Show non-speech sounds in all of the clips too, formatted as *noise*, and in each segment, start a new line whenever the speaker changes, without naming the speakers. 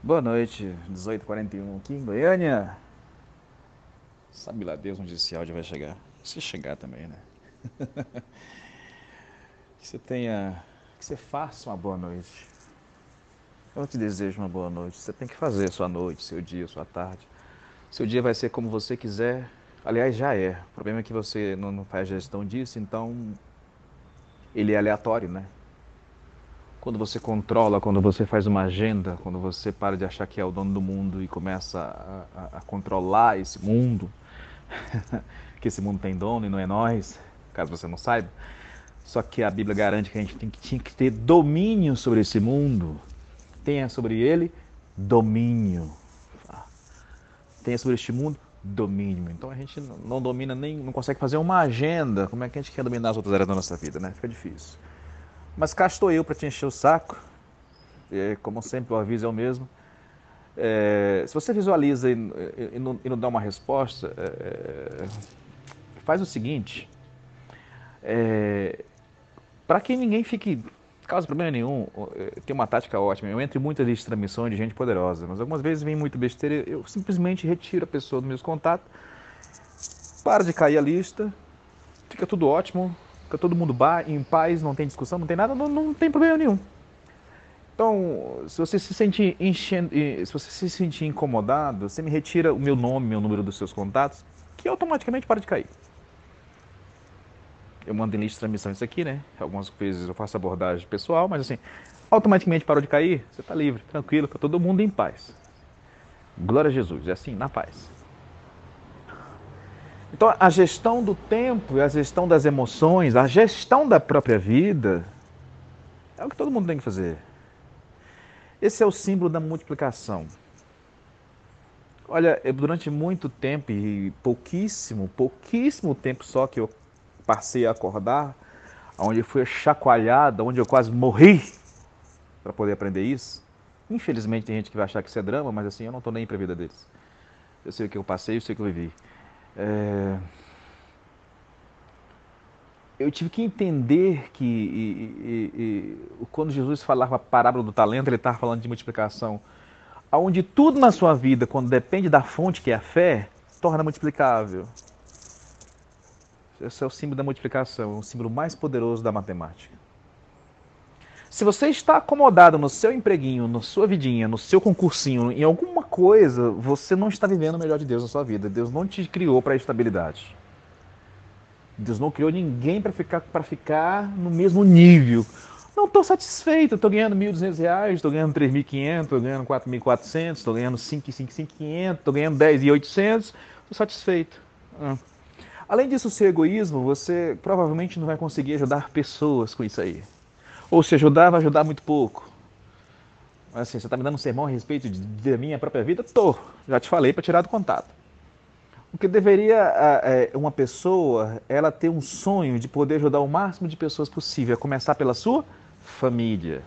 Boa noite, 18h41 aqui em Goiânia. Sabe lá Deus onde esse áudio vai chegar. Se chegar também, né? *laughs* que você tenha. Que você faça uma boa noite. Eu te desejo uma boa noite. Você tem que fazer sua noite, seu dia, sua tarde. Seu dia vai ser como você quiser. Aliás, já é. O problema é que você não faz gestão disso, então ele é aleatório, né? Quando você controla, quando você faz uma agenda, quando você para de achar que é o dono do mundo e começa a, a, a controlar esse mundo, *laughs* que esse mundo tem dono e não é nós, caso você não saiba. Só que a Bíblia garante que a gente tem que, tinha que ter domínio sobre esse mundo. Tenha sobre ele domínio. Tenha sobre este mundo domínio. Então a gente não domina nem, não consegue fazer uma agenda. Como é que a gente quer dominar as outras áreas da nossa vida, né? Fica difícil. Mas cá estou eu para te encher o saco. É, como sempre, o aviso é o mesmo. É, se você visualiza e, e, não, e, não, dá uma resposta, é, faz o seguinte. É, para que ninguém fique, causa problema nenhum, é, tem uma tática ótima. Eu entro em muitas listas de transmissões de gente poderosa, mas algumas vezes vem muito besteira. Eu simplesmente retiro a pessoa dos meus contatos, para de cair a lista, fica tudo ótimo, Fica todo mundo em paz, não tem discussão, não tem nada, não, não tem problema nenhum. Então, se você se sentir enchendo, se você se sentir incomodado, você me retira o meu nome, meu número dos seus contatos, que automaticamente para de cair. Eu mando em lista de transmissão isso aqui, né? Algumas vezes eu faço abordagem pessoal, mas assim, automaticamente parou de cair, você está livre, tranquilo, está todo mundo em paz. Glória a Jesus, é assim, na paz. Então, a gestão do tempo, a gestão das emoções, a gestão da própria vida, é o que todo mundo tem que fazer. Esse é o símbolo da multiplicação. Olha, durante muito tempo, e pouquíssimo, pouquíssimo tempo só que eu passei a acordar, onde eu fui chacoalhada, onde eu quase morri para poder aprender isso. Infelizmente tem gente que vai achar que isso é drama, mas assim, eu não estou nem para a vida deles. Eu sei o que eu passei, eu sei o que eu vivi. É... Eu tive que entender que e, e, e, quando Jesus falava a parábola do talento, ele estava falando de multiplicação. Onde tudo na sua vida, quando depende da fonte que é a fé, torna multiplicável. Esse é o símbolo da multiplicação, o símbolo mais poderoso da matemática. Se você está acomodado no seu empreguinho, na sua vidinha, no seu concursinho, em alguma coisa, você não está vivendo o melhor de Deus na sua vida. Deus não te criou para a estabilidade. Deus não criou ninguém para ficar, ficar no mesmo nível. Não estou satisfeito, estou ganhando R$ 1.200, estou ganhando R$ 3.500, estou ganhando R$ 4.400, estou ganhando R$ 5.500, estou ganhando R$ 10.800, estou satisfeito. Ah. Além disso, seu egoísmo, você provavelmente não vai conseguir ajudar pessoas com isso aí. Ou se ajudar, vai ajudar muito pouco. Mas assim, você está me dando um sermão a respeito de, da minha própria vida? Tô, já te falei para tirar do contato. O que deveria é, uma pessoa, ela ter um sonho de poder ajudar o máximo de pessoas possível, a começar pela sua família.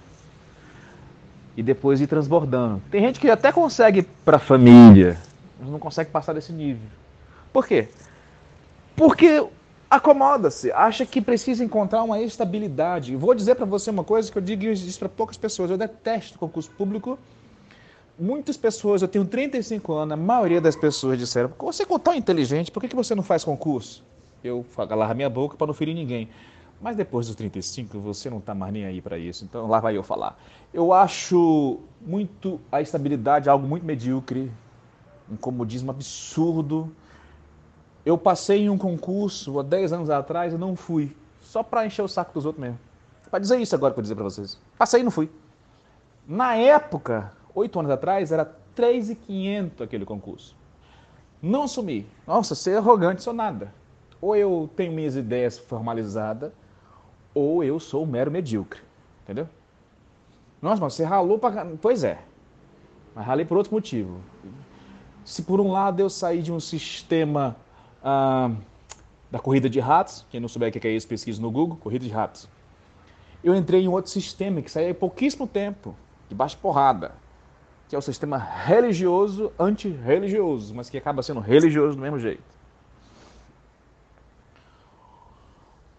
E depois ir transbordando. Tem gente que até consegue para a família, mas não consegue passar desse nível. Por quê? Porque acomoda-se, acha que precisa encontrar uma estabilidade. Vou dizer para você uma coisa que eu digo isso para poucas pessoas. Eu detesto concurso público. Muitas pessoas, eu tenho 35 anos, a maioria das pessoas disseram: Você é tão inteligente, por que você não faz concurso? Eu agarro minha boca para não ferir ninguém. Mas depois dos 35, você não está mais nem aí para isso. Então lá vai eu falar. Eu acho muito a estabilidade algo muito medíocre, um comodismo absurdo eu passei em um concurso há 10 anos atrás e não fui. Só para encher o saco dos outros mesmo. Para dizer isso agora, para dizer para vocês. Passei e não fui. Na época, 8 anos atrás, era 3,500 aquele concurso. Não assumi. Nossa, ser arrogante, sou nada. Ou eu tenho minhas ideias formalizadas, ou eu sou um mero medíocre. Entendeu? Nossa, mas você ralou para. Pois é. Mas ralei por outro motivo. Se por um lado eu saí de um sistema ah, da corrida de ratos. Quem não souber o que é isso, pesquisa no Google, corrida de ratos. Eu entrei em outro sistema que saiu há pouquíssimo tempo, de baixa porrada, que é o sistema religioso anti-religioso, mas que acaba sendo religioso do mesmo jeito.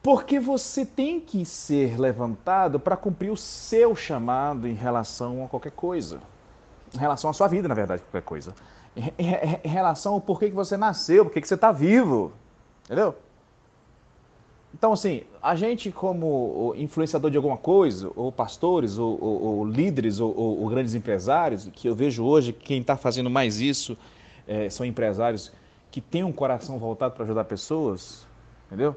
Porque você tem que ser levantado para cumprir o seu chamado em relação a qualquer coisa. em relação à sua vida, na verdade, qualquer coisa. Em, relação ao porquê que você nasceu, porquê que você está vivo. Entendeu? Então, assim, a gente como influenciador de alguma coisa, ou pastores, ou, ou, ou líderes, ou, ou, grandes empresários, que eu vejo hoje que quem está fazendo mais isso é, são empresários que têm um coração voltado para ajudar pessoas, entendeu?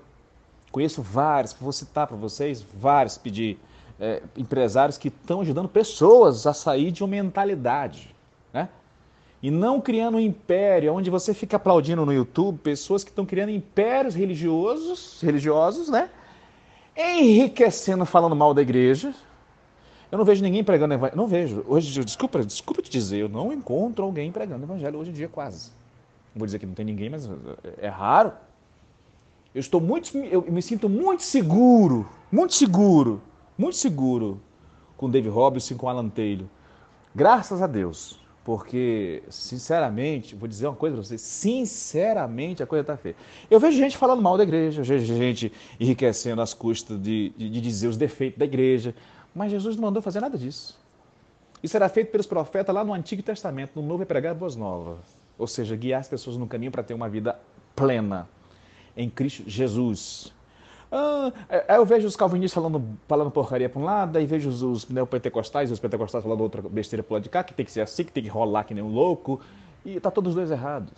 Conheço vários, vou citar para vocês, vários pedir é, empresários que estão ajudando pessoas a sair de uma mentalidade, né? E não criando um império, onde você fica aplaudindo no YouTube pessoas que estão criando impérios religiosos, religiosos, né? Enriquecendo, falando mal da igreja. Eu não vejo ninguém pregando evangelho. Não vejo. Hoje, desculpa, desculpa te dizer, eu não encontro alguém pregando evangelho hoje em dia quase. Vou dizer que não tem ninguém, mas é raro. Eu estou muito, eu me sinto muito seguro, muito seguro, muito seguro com Dave Robinson, com Alan Taylor. Graças a Deus. Porque, sinceramente, vou dizer uma coisa para vocês, sinceramente a coisa está feia. Eu vejo gente falando mal da igreja, eu vejo gente enriquecendo às custas de, de, de dizer os defeitos da igreja, mas Jesus não mandou fazer nada disso. Isso era feito pelos profetas lá no Antigo Testamento, no Novo é pregar boas novas. Ou seja, guiar as pessoas no caminho para ter uma vida plena em Cristo Jesus. Ah, é, aí eu vejo os calvinistas falando, falando porcaria para um lado, aí vejo os, os neopentecostais, os pentecostais falando outra besteira para lado de cá, que tem que ser assim, que tem que rolar que nem um louco, e tá todos os dois errados.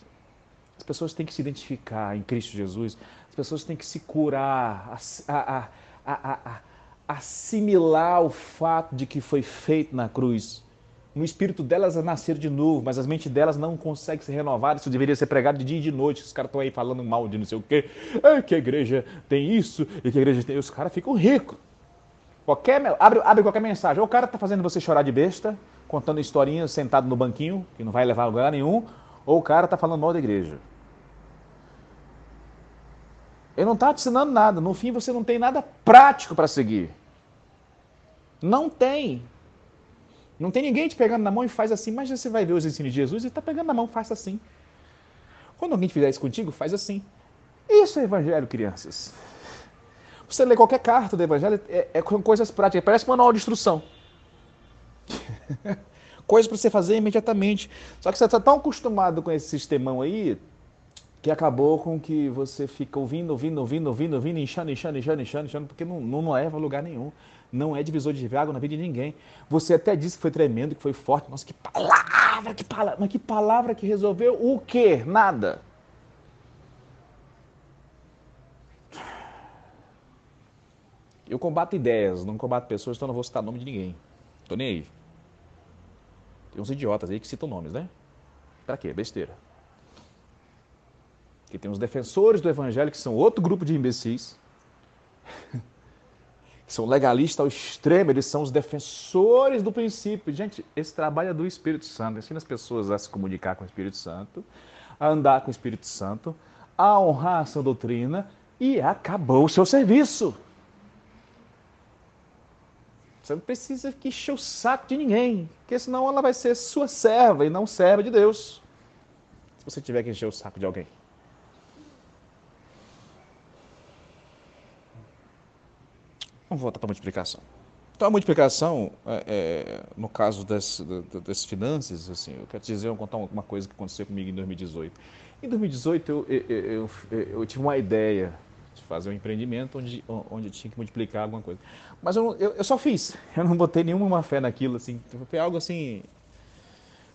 As pessoas têm que se identificar em Cristo Jesus, as pessoas têm que se curar, a, a, a, assimilar o fato de que foi feito na cruz no espírito delas a nascer de novo, mas as mentes delas não conseguem se renovar. Isso deveria ser pregado de dia e de noite. Os caras estão aí falando mal de não sei o quê. Que a igreja tem isso e que a igreja tem. Os caras ficam ricos. Qualquer, abre, abre qualquer mensagem. Ou o cara está fazendo você chorar de besta, contando historinhas sentado no banquinho, que não vai levar a lugar nenhum, ou o cara está falando mal da igreja. Ele não está te ensinando nada. No fim, você não tem nada prático para seguir. Não tem. Não tem ninguém te pegando na mão e faz assim, mas você vai ver os ensinos de Jesus e está pegando na mão, faz assim. Quando alguém fizer isso contigo, faz assim. Isso é evangelho, crianças. Você lê qualquer carta do evangelho, é, é com coisas práticas, parece manual de instrução. *laughs* coisas para você fazer imediatamente. Só que você está tão acostumado com esse sistemão aí, que acabou com que você fica ouvindo, ouvindo, ouvindo, ouvindo, ouvindo, inchando, inchando, inchando, inchando, inchando, porque não, não leva a lugar nenhum não é divisor de água na vida de ninguém. Você até disse que foi tremendo, que foi forte. Nossa, que palavra, que palavra, mas que palavra que resolveu o quê? Nada. Eu combato ideias, não combato pessoas, então não vou citar nome de ninguém. Tô nem aí. Tem uns idiotas aí que citam nomes, né? Pra quê? Besteira. Que tem uns defensores do evangelho que são outro grupo de imbecis. *laughs* são legalistas ao extremo, eles são os defensores do princípio. Gente, esse trabalho é do Espírito Santo. Ensina as pessoas a se comunicar com o Espírito Santo, a andar com o Espírito Santo, a honrar a sua doutrina e acabou o seu serviço. Você não precisa que encher o saco de ninguém, porque senão ela vai ser sua serva e não serva de Deus. Se você tiver que encher o saco de alguém. Vamos voltar para a multiplicação. Então, a multiplicação, é, é, no caso das, das, finanças, assim, eu quero te dizer, eu vou contar uma coisa que aconteceu comigo em 2018. Em 2018, eu, eu, eu, eu tive uma ideia de fazer um empreendimento onde, onde eu tinha que multiplicar alguma coisa. Mas eu, eu, só fiz, eu não botei nenhuma fé naquilo, assim, foi algo assim,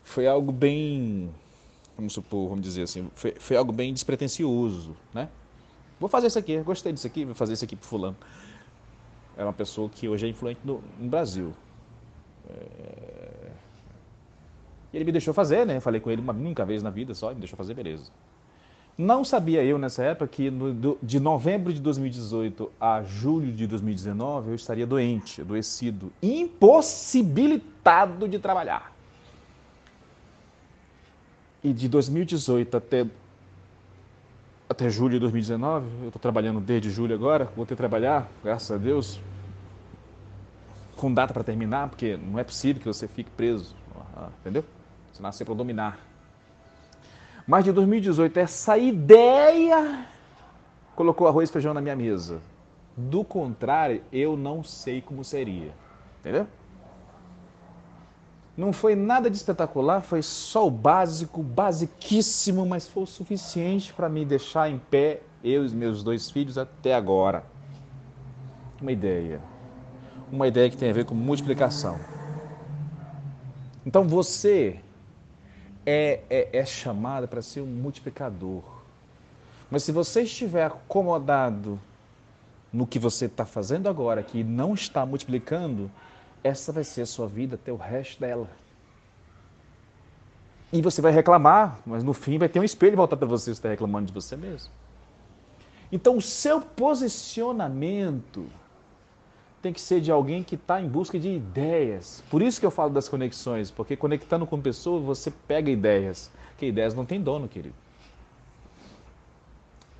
foi algo bem, vamos supor, vamos dizer assim, foi, foi algo bem despretensioso, né? Vou fazer isso aqui, gostei disso aqui, vou fazer isso aqui pro fulano era uma pessoa que hoje é influente no, no Brasil. É... E ele me deixou fazer, né? Falei com ele uma única vez na vida só, ele me deixou fazer, beleza. Não sabia eu nessa época que no, do, de novembro de 2018 a julho de 2019 eu estaria doente, adoecido, impossibilitado de trabalhar. E de 2018 até até julho de 2019. Eu estou trabalhando desde julho agora, vou ter que trabalhar, graças a Deus, com data para terminar, porque não é possível que você fique preso, ah, entendeu? Você nasceu para dominar. Mas de 2018, essa ideia colocou arroz e feijão na minha mesa. Do contrário, eu não sei como seria. Entendeu? Não foi nada de espetacular, foi só o básico, basiquíssimo, mas foi o suficiente para me deixar em pé, eu e meus dois filhos, até agora. Uma ideia. Uma ideia que tem a ver com multiplicação. Então você é, é, é chamado para ser um multiplicador. Mas se você estiver acomodado no que você está fazendo agora, que não está multiplicando, essa vai ser a sua vida até o resto dela. E você vai reclamar, mas no fim vai ter um espelho voltar para você, você está reclamando de você mesmo. Então o seu posicionamento tem que ser de alguém que está em busca de ideias. Por isso que eu falo das conexões, porque conectando com pessoas você pega ideias. Que ideias não têm dono, querido.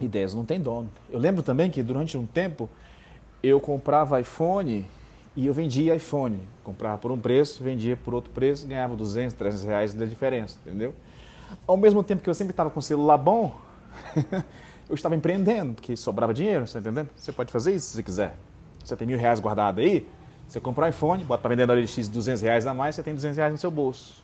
Ideias não têm dono. Eu lembro também que durante um tempo eu comprava iPhone e eu vendia iPhone. Comprava por um preço, vendia por outro preço, ganhava 200, 300 reais da diferença, entendeu? Ao mesmo tempo que eu sempre estava com celular bom, *laughs* eu estava empreendendo, porque sobrava dinheiro, você tá entendendo? Você pode fazer isso se você quiser. Você tem mil reais guardado aí, você compra um iPhone, bota para vender na OLX 200 reais a mais, você tem 200 reais no seu bolso.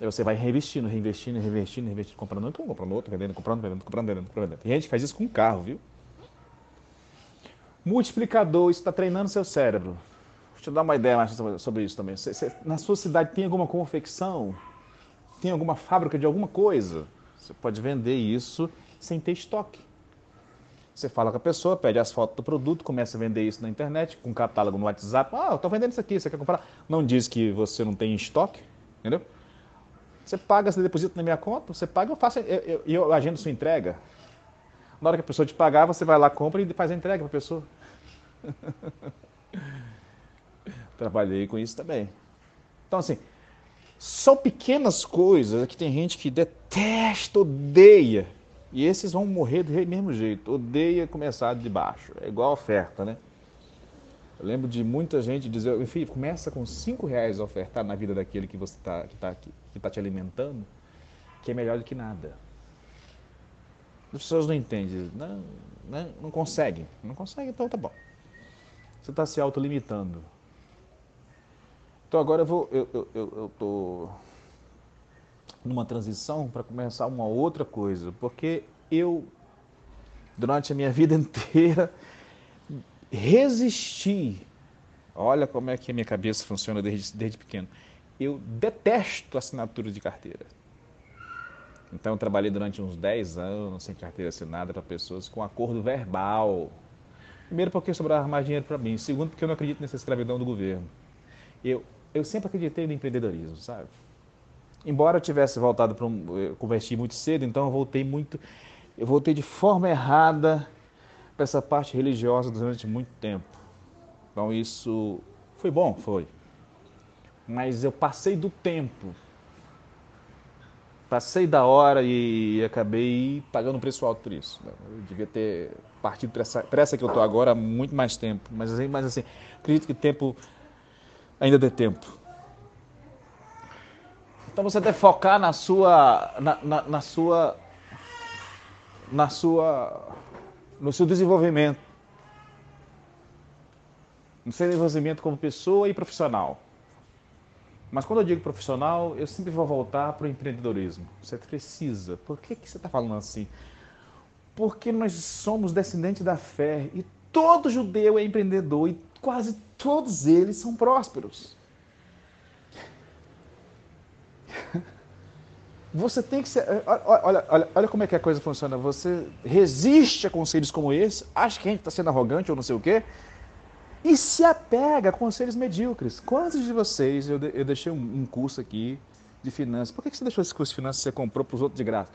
Aí você vai reinvestindo, reinvestindo, reinvestindo, reinvestindo, comprando um, comprando outro, vendendo, comprando, vendendo, comprando, vendendo, comprando. Tem gente que faz isso com carro, viu? Multiplicador, isso está treinando seu cérebro. Deixa eu dar uma ideia mais sobre isso também. Você, você, na sua cidade tem alguma confecção? Tem alguma fábrica de alguma coisa? Você pode vender isso sem ter estoque. Você fala com a pessoa, pede as fotos do produto, começa a vender isso na internet, com catálogo no WhatsApp. Ah, eu estou vendendo isso aqui, você quer comprar? Não diz que você não tem estoque, entendeu? Você paga, você deposita na minha conta, você paga, eu faço, eu, eu, eu agendo sua entrega. Na hora que a pessoa te pagar, você vai lá, compra e faz a entrega para a pessoa. *laughs* Trabalhei com isso também. Então, assim, são pequenas coisas que tem gente que detesta, odeia. E esses vão morrer do mesmo jeito. Odeia começar de baixo. É igual a oferta, né? Eu lembro de muita gente dizer, enfim, começa com cinco reais a ofertar na vida daquele que você está que tá, que tá te alimentando, que é melhor do que nada. As pessoas não entendem, não, não, não conseguem. Não conseguem, então tá bom. Você está se autolimitando. Então agora eu vou. Eu estou eu, eu tô numa transição para começar uma outra coisa, porque eu, durante a minha vida *laughs* inteira, resisti. Olha como é que a minha cabeça funciona desde, desde pequeno. Eu detesto assinatura de carteira. Então, eu trabalhei durante uns 10 anos sem carteira assinada para pessoas com acordo verbal. Primeiro, porque sobrava mais dinheiro para mim. Segundo, porque eu não acredito nessa escravidão do governo. Eu, eu sempre acreditei no empreendedorismo, sabe? Embora eu tivesse voltado para um. Eu converti muito cedo, então eu voltei muito. Eu voltei de forma errada para essa parte religiosa durante muito tempo. Então, isso foi bom? Foi. Mas eu passei do tempo passei da hora e acabei pagando um preço alto por isso. Eu devia ter partido para essa, essa que eu estou agora há muito mais tempo. Mas, assim, mas assim, acredito que tempo ainda dê tempo. Então você deve focar na sua, na, na, na sua, na sua, no seu desenvolvimento, no seu desenvolvimento como pessoa e profissional. Mas quando eu digo profissional, eu sempre vou voltar para o empreendedorismo. Você precisa. Por que, que você está falando assim? Porque nós somos descendentes da fé e todo judeu é empreendedor e quase todos eles são prósperos. *laughs* Você tem que ser. Olha, olha, olha como é que a coisa funciona. Você resiste a conselhos como esse, acha que a gente está sendo arrogante ou não sei o quê, e se apega a conselhos medíocres. Quantos de vocês, eu, eu deixei um, curso aqui de finanças, por que, que você deixou esse curso de finanças e você comprou para os outros de graça?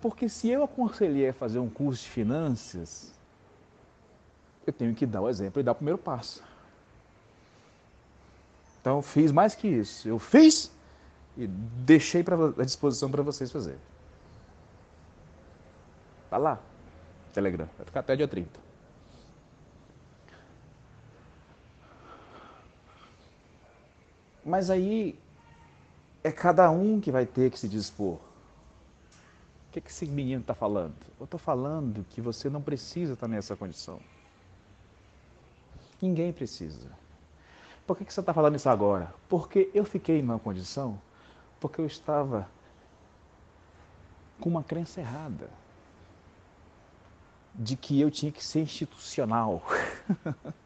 Porque se eu aconselhei a fazer um curso de finanças, eu tenho que dar o exemplo e dar o primeiro passo. Então, fiz mais que isso. Eu fiz e deixei pra, à disposição para vocês fazerem. Tá lá, Telegram. Vai ficar até dia 30. Mas aí é cada um que vai ter que se dispor. O que, que esse menino está falando? Eu estou falando que você não precisa estar nessa condição. Ninguém precisa. Por que, que você está falando isso agora? Porque eu fiquei em má condição, porque eu estava com uma crença errada de que eu tinha que ser institucional. *laughs*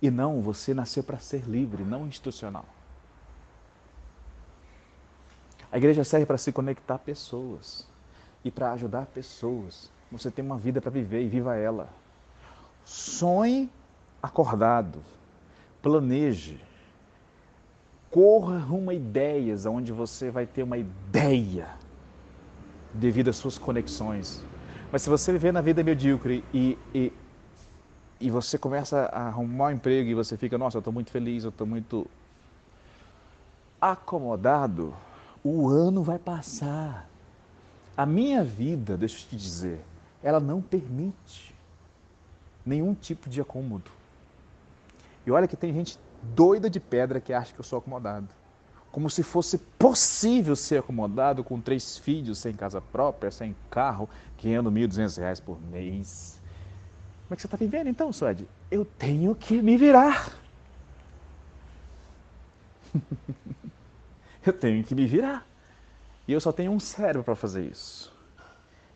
e não, você nasceu para ser livre, não institucional. A igreja serve para se conectar pessoas e para ajudar pessoas. Você tem uma vida para viver e viva ela. Sonhe acordado, planeje, corra rumo a ideias, onde você vai ter uma ideia devido às suas conexões. Mas se você viver na vida medíocre e, e, e você começa a arrumar um emprego e você fica, nossa, eu estou muito feliz, eu estou muito acomodado, o ano vai passar. A minha vida, deixa eu te dizer, ela não permite nenhum tipo de acômodo. E olha que tem gente doida de pedra que acha que eu sou acomodado. Como se fosse possível ser acomodado com três filhos, sem casa própria, sem carro, ganhando R$ 1.200 por mês. Como é que você está vivendo então, Suede? Eu tenho que me virar. *laughs* eu tenho que me virar. E eu só tenho um cérebro para fazer isso.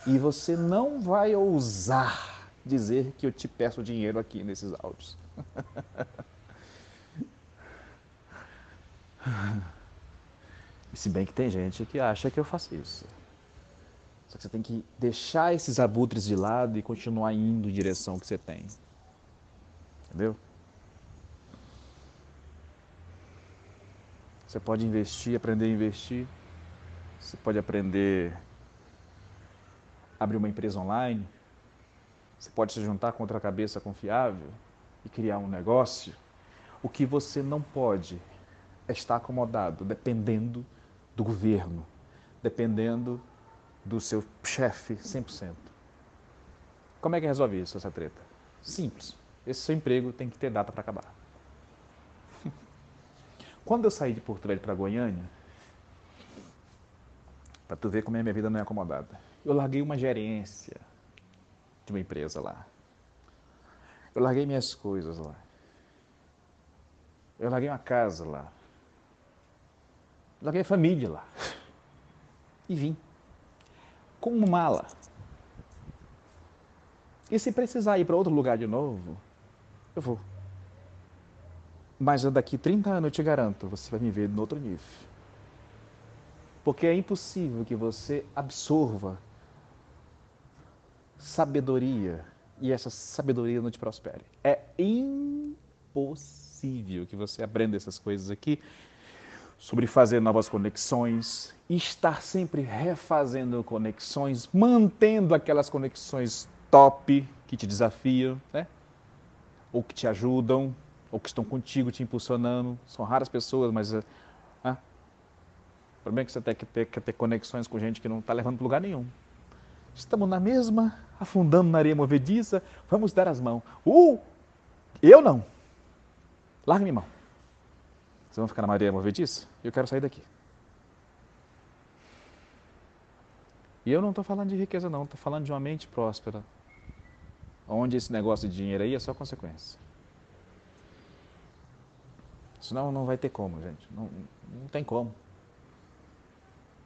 E você não vai ousar dizer que eu te peço dinheiro aqui nesses áudios. *laughs* Se bem que tem gente que acha que eu faço isso. Só que você tem que deixar esses abutres de lado e continuar indo em direção que você tem. Entendeu? Você pode investir, aprender a investir. Você pode aprender a abrir uma empresa online. Você pode se juntar com outra cabeça confiável e criar um negócio. O que você não pode é estar acomodado, dependendo do governo, dependendo do seu chefe 100%. Como é que resolve isso, essa treta? Simples. Esse seu emprego tem que ter data para acabar. *laughs* Quando eu saí de Porto Velho para Goiânia, para tu ver como a minha vida não é acomodada, eu larguei uma gerência de uma empresa lá. Eu larguei minhas coisas lá. Eu larguei uma casa lá. Eu larguei a família lá. *laughs* E vim. Com uma mala. E se precisar ir para outro lugar de novo, eu vou. Mas daqui 30 anos eu te garanto, você vai me ver no outro nível. Porque é impossível que você absorva sabedoria e essa sabedoria não te prospere. É impossível que você aprenda essas coisas aqui sobre fazer novas conexões, estar sempre refazendo conexões, mantendo aquelas conexões top que te desafiam, né? ou que te ajudam, ou que estão contigo te impulsionando. São raras pessoas, mas né? o problema é que você tem que ter, que ter conexões com gente que não está levando para lugar nenhum. Estamos na mesma, afundando na areia movediça, vamos dar as mãos. Uh! Eu não. Larga minha mão. Vocês vão ficar na areia movediça? Eu quero sair daqui. E eu não estou falando de riqueza, não. Estou falando de uma mente próspera. Onde esse negócio de dinheiro aí é só consequência. Senão não vai ter como, gente. Não, não tem como.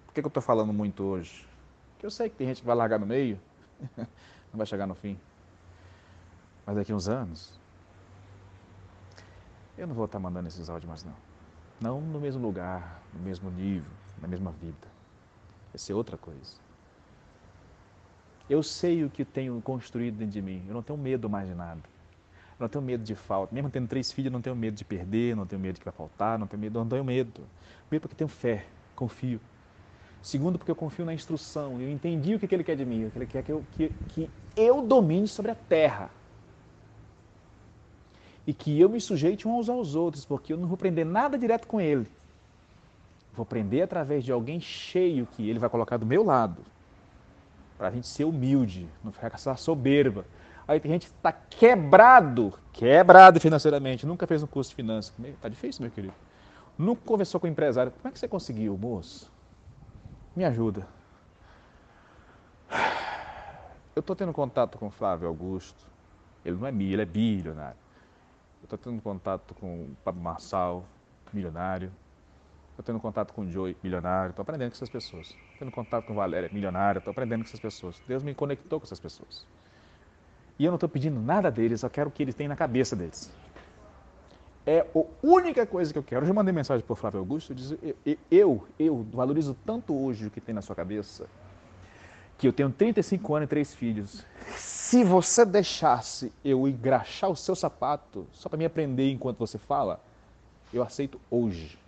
Por que, que eu estou falando muito hoje? Porque eu sei que tem gente que vai largar no meio, *laughs* não vai chegar no fim. Mas daqui uns anos, eu não vou estar mandando esses áudios mais não. Não no mesmo lugar, no mesmo nível, na mesma vida. Vai ser outra coisa. Eu sei o que tenho construído dentro de mim. Eu não tenho medo mais de nada. Eu não tenho medo de falta. Mesmo tendo três filhos, eu não tenho medo de perder, não tenho medo de que vai faltar, não tenho medo, não tenho medo. Medo porque tenho fé, confio. Segundo, porque eu confio na instrução. Eu entendi o que ele quer de mim. Ele quer que eu, que, que eu domine sobre a terra. E que eu me sujeite uns aos outros, porque eu não vou prender nada direto com ele. Vou prender através de alguém cheio que ele vai colocar do meu lado. Para a gente ser humilde, não ficar com essa soberba Aí tem gente que está quebrado, quebrado financeiramente, nunca fez um curso de finanças. Está difícil, meu querido. Nunca conversou com o empresário. Como é que você conseguiu, moço? Me ajuda. Eu estou tendo contato com o Flávio Augusto. Ele não é milho, ele é bilionário. Estou tendo contato com o Pablo Marçal, milionário. Estou tendo contato com o Joey, milionário. Estou aprendendo com essas pessoas. Estou tendo contato com Valéria, milionária. Estou aprendendo com essas pessoas. Deus me conectou com essas pessoas. E eu não estou pedindo nada deles, só quero o que eles têm na cabeça deles. É a única coisa que eu quero. Eu já mandei mensagem para o Flávio Augusto. Eu, eu, eu valorizo tanto hoje o que tem na sua cabeça que eu tenho 35 anos e três filhos. Se você deixasse eu engraxar o seu sapato só para me aprender enquanto você fala, eu aceito hoje.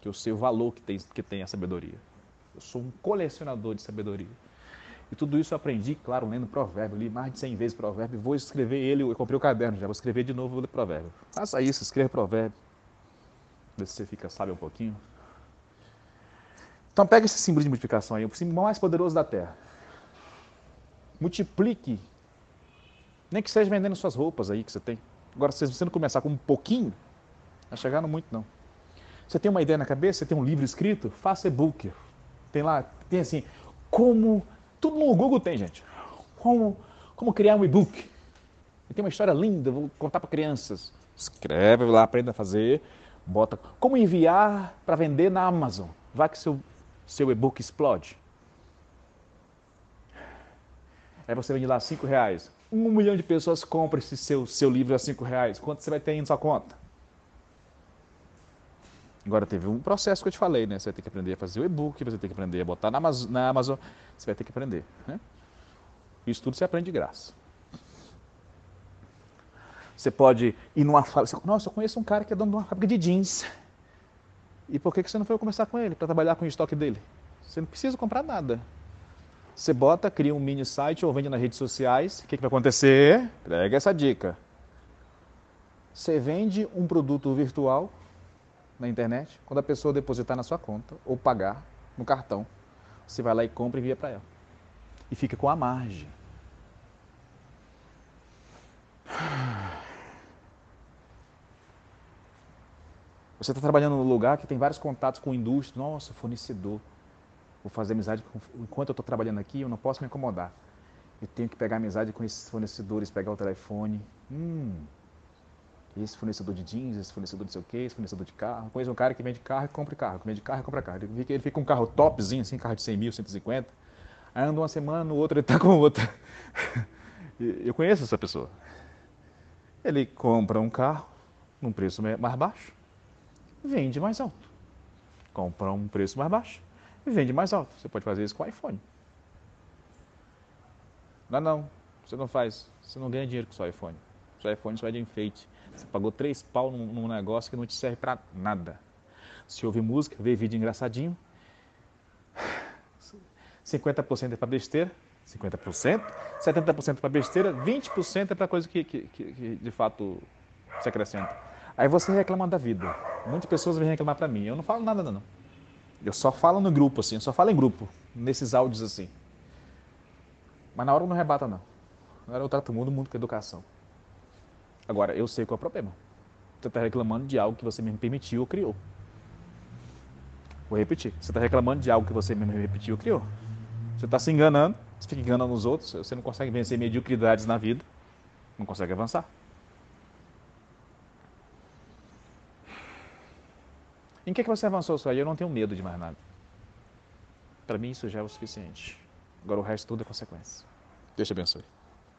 Que eu sei o valor que tem, que tem a sabedoria. Eu sou um colecionador de sabedoria. E tudo isso eu aprendi, claro, lendo provérbio. Li mais de 100 vezes provérbio. Vou escrever ele, eu comprei o caderno já, vou escrever de novo o provérbio. Faça isso, escreva provérbio. Vê se você fica sábio um pouquinho. Então pega esse símbolo de multiplicação aí, o símbolo mais poderoso da Terra. Multiplique. Nem que seja vendendo suas roupas aí que você tem. Agora, se você não começar com um pouquinho, vai chegar no muito não. Você tem uma ideia na cabeça, você tem um livro escrito, faça e-book. Tem lá, tem assim, como. Tudo no Google tem, gente. Como, como criar um e-book. Tem uma história linda, vou contar para crianças. Escreve lá, aprenda a fazer. Bota como enviar para vender na Amazon. Vai que seu seu e-book explode. Aí você vende lá cinco reais. Um milhão de pessoas compram esse seu, seu livro a cinco reais. Quanto você vai ter em sua conta? Agora teve um processo que eu te falei, né? Você vai ter que aprender a fazer o e-book, você vai ter que aprender a botar na Amazon, na Amazon você vai ter que aprender. Né? Isso tudo você aprende de graça. Você pode ir numa fábrica. Nossa, eu conheço um cara que é dono de uma fábrica de jeans. E por que você não foi conversar com ele para trabalhar com o estoque dele? Você não precisa comprar nada. Você bota, cria um mini site ou vende nas redes sociais. O que, que vai acontecer? Pega essa dica. Você vende um produto virtual na internet, quando a pessoa depositar na sua conta ou pagar no cartão, você vai lá e compra e envia para ela. E fica com a margem. Você está trabalhando num lugar que tem vários contatos com indústria, nossa, fornecedor. Vou fazer amizade com... enquanto eu estou trabalhando aqui, eu não posso me incomodar. Eu tenho que pegar amizade com esses fornecedores, pegar o telefone. Hum, esse fornecedor de jeans, esse fornecedor de sei o quê, esse fornecedor de carro. Conheço um cara que vende carro e compra carro, que vende carro e compra carro. Ele fica, com um carro topzinho, assim, carro de 100 mil, 150. Aí anda uma semana, no outro ele está com outra. *laughs* Eu conheço essa pessoa. Ele compra um carro num preço mais baixo vende mais alto. Compra um preço mais baixo e vende mais alto. Você pode fazer isso com o iPhone. Não, não. Você não faz. Você não ganha dinheiro com o seu iPhone. O seu iPhone só é de enfeite. Você pagou três pau num, num negócio que não te serve para nada. Se ouve música, vê vídeo engraçadinho, 50% é para besteira, 50%, 70% para besteira, 20% é para coisa que, que, que, que de fato se acrescenta. Aí você reclama da vida. Muitas pessoas vêm reclamar para mim. Eu não falo nada, não. Eu só falo no grupo, assim. Eu só falo em grupo, nesses áudios assim. Mas na hora eu não rebata, não. Na hora eu trato o mundo, o mundo com educação. Agora, eu sei qual é o problema. Você está reclamando de algo que você mesmo permitiu ou criou. Vou repetir. Você está reclamando de algo que você mesmo repetiu ou criou. Você está se enganando, você fica enganando os outros, você não consegue vencer mediocridades na vida, não consegue avançar. Em que, que você avançou só? Eu não tenho medo de mais nada. Para mim isso já é o suficiente. Agora o resto tudo é consequência. Deus te abençoe.